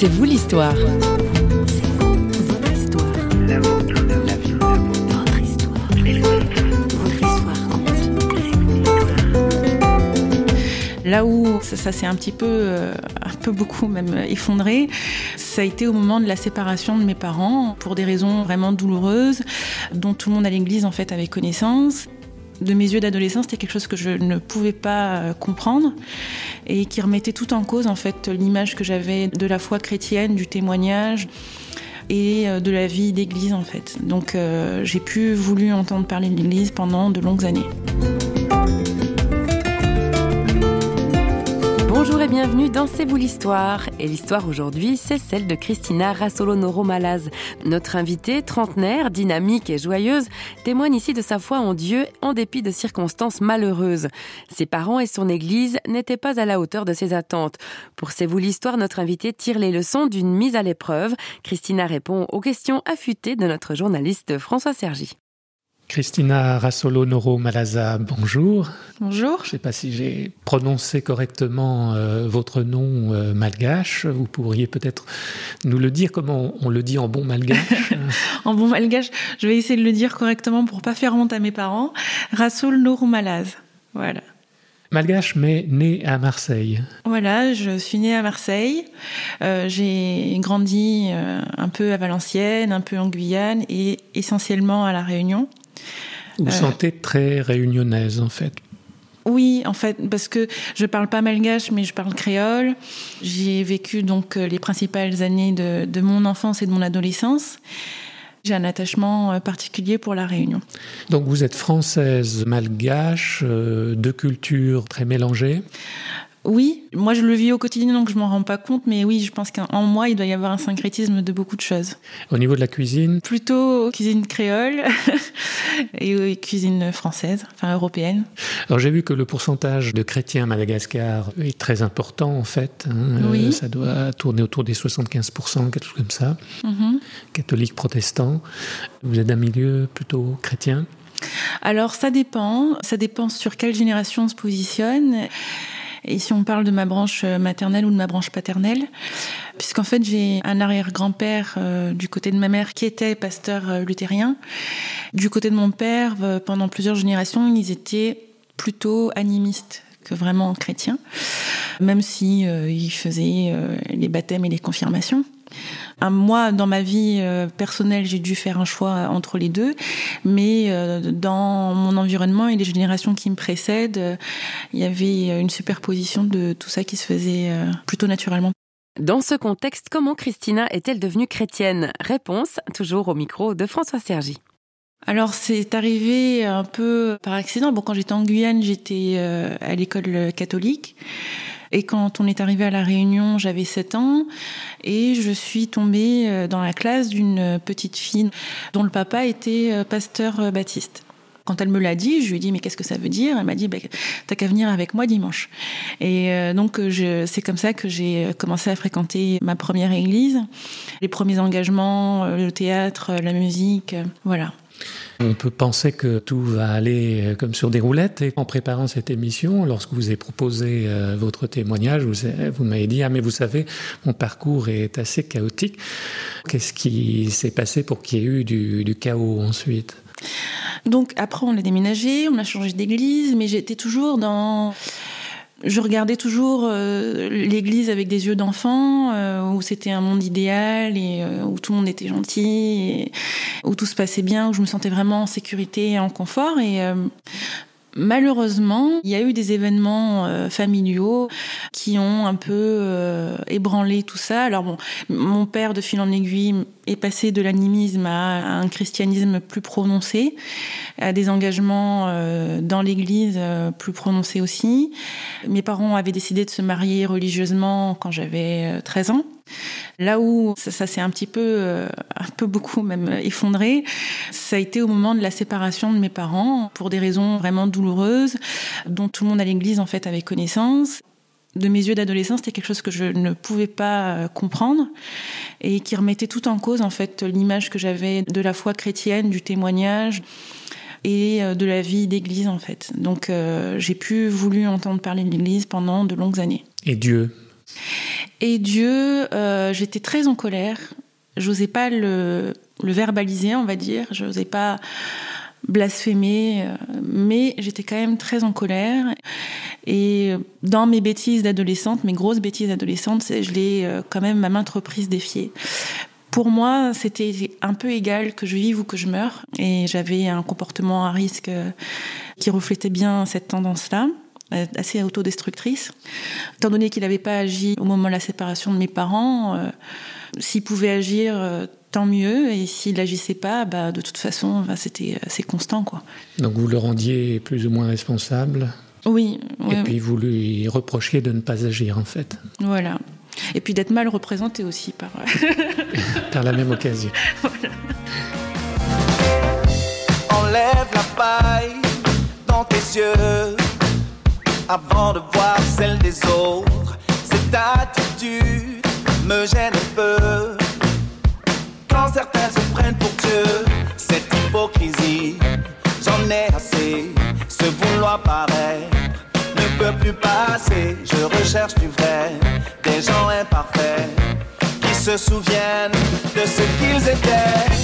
C'est vous l'histoire. Là où ça, s'est un petit peu, euh, un peu beaucoup même effondré, ça a été au moment de la séparation de mes parents pour des raisons vraiment douloureuses, dont tout le monde à l'église en fait avait connaissance de mes yeux d'adolescence, c'était quelque chose que je ne pouvais pas euh, comprendre et qui remettait tout en cause en fait l'image que j'avais de la foi chrétienne, du témoignage et euh, de la vie d'église en fait. Donc j'ai pu voulu entendre parler de l'église pendant de longues années. Bienvenue dans C'est vous l'histoire. Et l'histoire aujourd'hui, c'est celle de Christina Rassolonoro-Malaz. Notre invitée, trentenaire, dynamique et joyeuse, témoigne ici de sa foi en Dieu en dépit de circonstances malheureuses. Ses parents et son église n'étaient pas à la hauteur de ses attentes. Pour C'est vous l'histoire, notre invitée tire les leçons d'une mise à l'épreuve. Christina répond aux questions affûtées de notre journaliste François Sergi. Christina Rassolo Noro Malaza, bonjour. Bonjour. Je ne sais pas si j'ai prononcé correctement euh, votre nom euh, malgache. Vous pourriez peut-être nous le dire comment on, le dit en bon malgache. en bon malgache, je vais essayer de le dire correctement pour pas faire honte à mes parents. Rassol Noro Malaz. Voilà. Malgache, mais né à Marseille. Voilà, je suis née à Marseille. Euh, j'ai grandi un peu à Valenciennes, un peu en Guyane et essentiellement à La Réunion. Vous vous euh, sentez très réunionnaise en fait oui, en fait, parce que je parle pas malgache, mais je parle créole. J'ai vécu donc euh, les principales années de, mon enfance et de mon adolescence. J'ai un attachement euh, particulier pour la Réunion. Donc vous êtes française, malgache, de culture très mélangée? Oui, moi je le vis au quotidien donc je m'en rends pas compte, mais oui, je pense qu'en moi il doit y avoir un syncrétisme de beaucoup de choses. Au niveau de la cuisine? Plutôt cuisine créole et cuisine française, enfin européenne. Alors j'ai vu que le pourcentage de chrétiens à Madagascar est très important en fait. Hein. Euh, oui. ça doit tourner autour des 75%, quelque chose comme ça. Mm-hmm. Catholiques, protestants. Vous êtes d'un milieu plutôt chrétien? Alors ça dépend, ça dépend sur quelle génération on se positionne. Et si on parle de ma branche euh, maternelle ou de ma branche paternelle, puisqu'en fait j'ai un arrière-grand-père euh, du côté de ma mère qui était pasteur euh, luthérien. Du côté de mon père, pendant plusieurs générations, ils étaient plutôt animistes que vraiment chrétiens, même si ils faisaient les baptêmes et les confirmations. Moi, dans ma vie euh, personnelle, j'ai dû faire un choix entre les deux, mais euh, dans mon environnement et les générations qui me précèdent, euh, il y avait une superposition de tout ça qui se faisait plutôt naturellement. Dans ce contexte, comment Christina est-elle devenue chrétienne? Réponse toujours au micro de François Sergi. Alors c'est arrivé un peu par accident. Bon, quand j'étais en Guyane, j'étais à l'école catholique. Et quand on est arrivé à La Réunion, j'avais 7 ans et je suis tombée euh, dans la classe d'une petite fille dont le papa était euh, pasteur euh, baptiste. Quand elle me l'a dit, je lui ai dit mais qu'est-ce que ça veut dire? Elle m'a dit bah, t'as qu'à venir avec moi dimanche. Et donc c'est comme ça que j'ai commencé à fréquenter ma première église, les premiers engagements, le théâtre, la musique, voilà. On peut penser que tout va aller euh, comme sur des roulettes. Et en préparant cette émission, lorsque vous avez proposé euh, votre témoignage, vous, m'avez dit Ah, mais vous savez, mon parcours est assez chaotique. Qu'est-ce qui s'est passé pour qu'il y ait eu du, du chaos ensuite? Donc, après, on a déménagé, on a changé d'église, mais j'étais toujours dans je regardais toujours euh, l'Église avec des yeux d'enfant, euh, où c'était un monde idéal et euh, où tout le monde était gentil, où tout se passait bien, où je me sentais vraiment en sécurité et en confort. Malheureusement, il y a eu des événements euh, familiaux qui ont un peu euh, ébranlé tout ça. Alors bon, mon père de fil en aiguille est passé de l'animisme à, un christianisme plus prononcé, à des engagements euh, dans l'Église plus prononcés aussi. Mes parents avaient décidé de se marier religieusement quand j'avais 13 ans. Là où ça, s'est un petit peu, euh, un peu beaucoup même effondré, ça a été au moment de la séparation de mes parents pour des raisons vraiment douloureuses, dont tout le monde à l'église en fait avait connaissance de mes yeux d'adolescence, c'était quelque chose que je ne pouvais pas euh, comprendre et qui remettait tout en cause en fait l'image que j'avais de la foi chrétienne, du témoignage et euh, de la vie d'église en fait. Donc j'ai pu voulu entendre parler de l'église pendant de longues années. Et Dieu? Et Dieu, euh, j'étais très en colère. J'osais pas le, verbaliser, on va dire. J'osais pas blasphémer, euh, mais j'étais quand même très en colère. Et dans mes bêtises d'adolescente, mes grosses bêtises d'adolescente, je l'ai euh, quand même à maintes reprises défié. Pour moi, c'était un peu égal que je vive ou que je meure. Et j'avais un comportement à risque euh, qui reflétait bien cette tendance-là assez autodestructrice. Étant donné qu'il n'avait pas agi au moment de la séparation de mes parents, s'il pouvait agir tant mieux. Et s'il n'agissait pas, bah, de toute façon, bah, c'était assez constant. Quoi. Donc vous le rendiez plus ou moins responsable Oui. et puis vous lui reprochiez de ne pas agir, en fait. Voilà. Et puis d'être mal représenté aussi par... par la même occasion. Voilà. Enlève la paille dans tes yeux avant de voir celle des autres. Cette attitude me gêne un peu certains se prennent pour Dieu. Cette hypocrisie, j'en ai assez. Ce vouloir paraître ne peut plus passer. Je recherche du vrai, des gens imparfaits qui se souviennent de ce qu'ils étaient.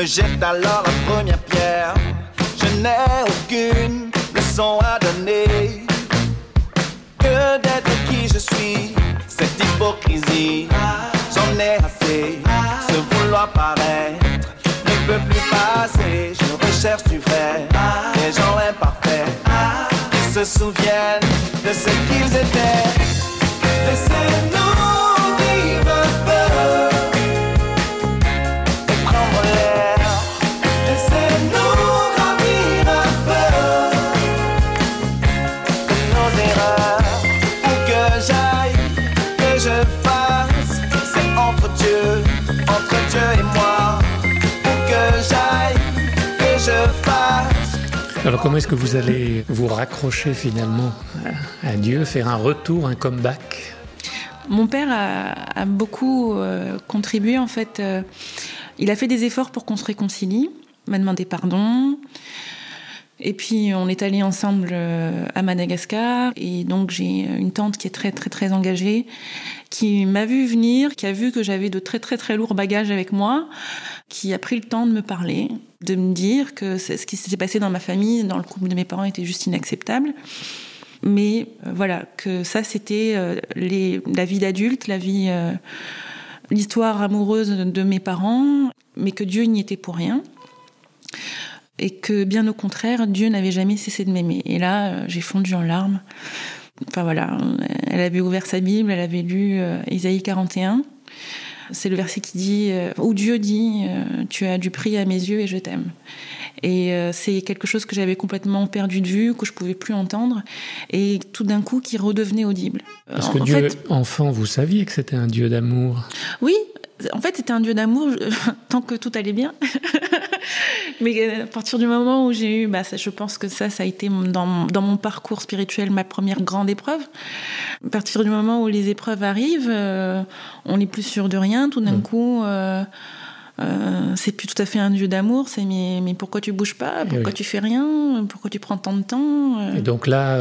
Me jette alors la première pierre. Je n'ai aucune leçon à donner que d'être qui je suis. Cette hypocrisie, j'en ai assez. Ce vouloir paraître ne peut plus passer. Je recherche du vrai, des gens imparfaits qui se souviennent de ce qu'ils étaient. Est-ce que vous allez vous raccrocher finalement à Dieu, faire un retour, un comeback? Mon père a, beaucoup euh, contribué en fait. Euh, il a fait des efforts pour qu'on se réconcilie, m'a demandé pardon. Et puis on est allé ensemble euh, à Madagascar et donc j'ai une tante qui est très très très engagée, qui m'a vu venir, qui a vu que j'avais de très très très lourds bagages avec moi, qui a pris le temps de me parler, de me dire que ce qui s'était passé dans ma famille, dans le couple de mes parents, était juste inacceptable. Mais euh, voilà, que ça c'était euh, la vie d'adulte, la vie, l'histoire amoureuse de mes parents, mais que Dieu n'y était pour rien. Et que bien au contraire, Dieu n'avait jamais cessé de m'aimer. Et là, j'ai fondu en larmes. Enfin voilà, elle avait ouvert sa Bible, elle avait lu Isaïe 41. C'est le verset qui dit, euh, où Dieu dit, euh, tu as du prix à mes yeux et je t'aime. Et euh, c'est quelque chose que j'avais complètement perdu de vue, que je pouvais plus entendre, et tout d'un coup qui redevenait audible. Parce que Dieu, enfant, vous saviez que c'était un Dieu d'amour. Oui, en fait, c'était un Dieu d'amour tant que tout allait bien. Mais à partir du moment où j'ai eu, bah, je pense que ça, ça a été dans, dans, mon parcours spirituel ma première grande épreuve. À partir du moment où les épreuves arrivent, euh, on n'est plus sûr de rien. Tout d'un mm. coup, euh, euh, c'est plus tout à fait un dieu d'amour. C'est mais, mais, pourquoi tu bouges pas? Pourquoi tu fais rien? Pourquoi tu prends tant de temps? Et donc là,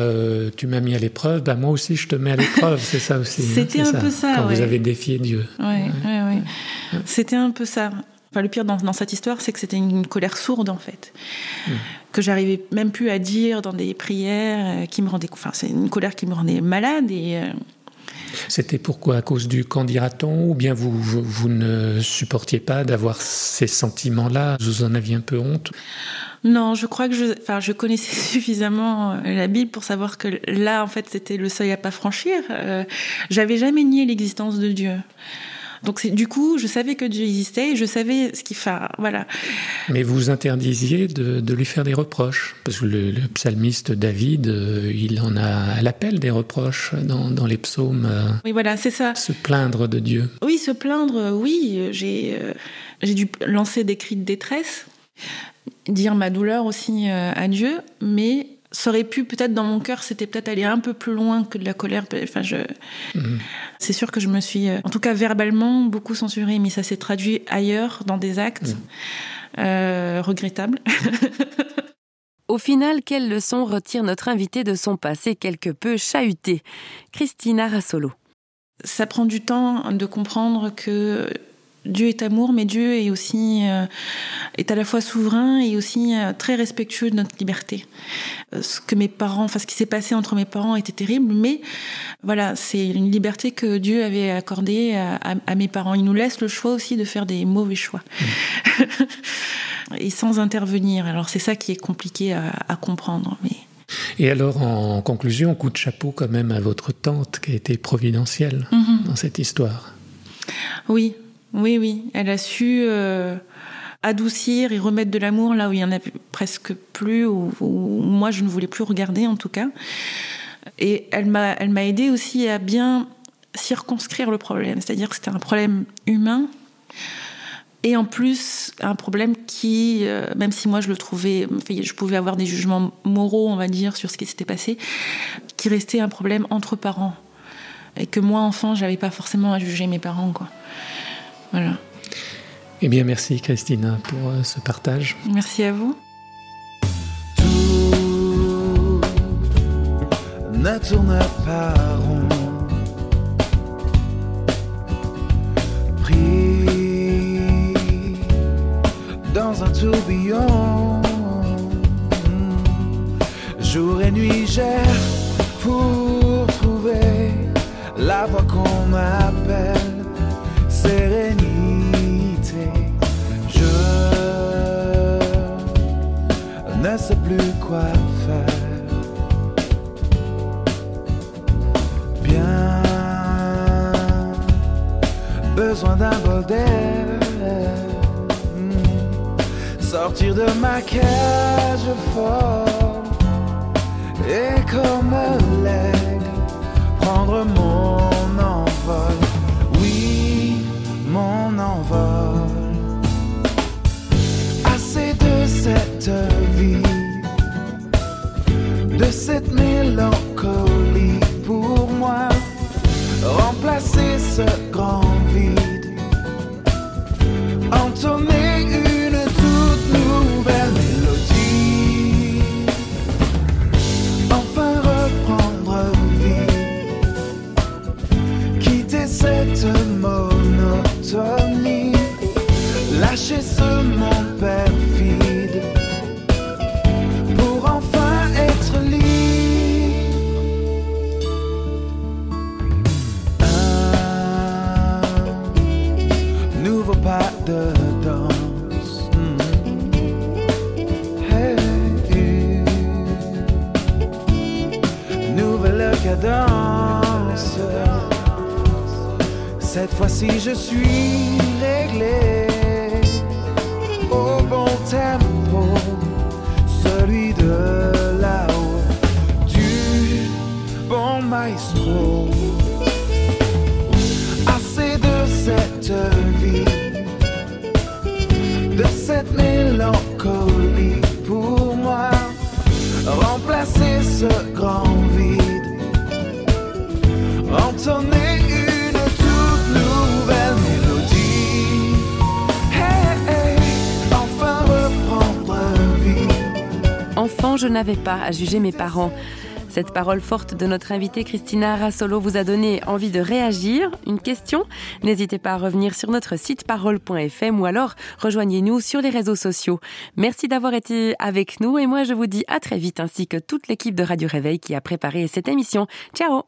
tu m'as mis à l'épreuve. Bah, moi aussi, je te mets à l'épreuve. c'est ça aussi. Hein, C'était un peu ça. Quand vous avez défié Dieu. Oui, ouais. ouais, C'était un peu ça. Enfin, le pire dans, dans cette histoire, c'est que c'était une colère sourde en fait, hmm. que j'arrivais même plus à dire dans des prières, euh, qui me rendait, enfin, c'est une colère qui me rendait malade et. Euh, C'était pourquoi? À cause du qu'en dira-t-on? Ou bien vous, vous, vous ne supportiez pas d'avoir ces sentiments-là? Vous en aviez un peu honte? Non, je crois que je, enfin, je connaissais suffisamment euh, la Bible pour savoir que là, en fait, c'était le seuil à pas franchir. Euh, J'avais jamais nié l'existence de Dieu. Donc du coup, je savais que Dieu existait et je savais ce qu'il fait. Voilà. Mais vous interdisiez de, de, lui faire des reproches, parce que le, le psalmiste David, euh, il en a à l'appel des reproches dans, dans les psaumes. Euh, oui, voilà, c'est ça. Se plaindre de Dieu. Oui, se plaindre. Oui, j'ai euh, j'ai dû lancer des cris de détresse dire ma douleur aussi à Dieu, mais ça aurait pu peut-être dans mon cœur, c'était peut-être aller un peu plus loin que de la colère. Enfin, je, mmh. c'est sûr que je me suis, en tout cas verbalement, beaucoup censurée, mais ça s'est traduit ailleurs dans des actes mmh. euh, regrettables. Au final, quelle leçon retire notre invité de son passé quelque peu chahuté? Christina Rassolo. Ça prend du temps de comprendre que Dieu est amour, mais Dieu est aussi euh, est à la fois souverain et aussi euh, très respectueux de notre liberté. Euh, ce que mes parents, enfin ce qui s'est passé entre mes parents était terrible, mais voilà, c'est une liberté que Dieu avait accordée à, à, à, mes parents. Il nous laisse le choix aussi de faire des mauvais choix. Mmh. et sans intervenir. Alors c'est ça qui est compliqué à, à comprendre. Mais... Et alors, en conclusion, coup de chapeau quand même à votre tante qui a été providentielle mmh. dans cette histoire. Oui, oui, oui. Elle a su euh, adoucir et remettre de l'amour là où il y en a presque plus, ou moi je ne voulais plus regarder en tout cas. Et elle m'a, elle m'a aidé aussi à bien circonscrire le problème, c'est-à-dire que c'était un problème humain et en plus un problème qui, euh, même si moi je le trouvais, je pouvais avoir des jugements moraux, on va dire, sur ce qui s'était passé, qui restait un problème entre parents et que moi enfant j'avais pas forcément à juger mes parents quoi. Voilà. Eh bien, merci Christina pour euh, ce partage. Merci à vous. Tout ne tourne pas rond. Pris dans un tourbillon. Jour et nuit, j'erre pour trouver la voie qu'on m'appelle sérénité. Je ne sais plus quoi faire. Bien, besoin d'un bol d'air. Sortir de ma cage folle Remplacer Fois-ci je suis réglé au bon tempo, celui de là-haut, du bon maestro. Assez de cette vie, de cette mélancolie pour moi, remplacer ce grand vide, entonner je n'avais pas à juger mes parents. Cette parole forte de notre invitée Christina Rassolo vous a donné envie de réagir. Une question N'hésitez pas à revenir sur notre site parole.fm ou alors rejoignez-nous sur les réseaux sociaux. Merci d'avoir été avec nous et moi je vous dis à très vite ainsi que toute l'équipe de Radio Réveil qui a préparé cette émission. Ciao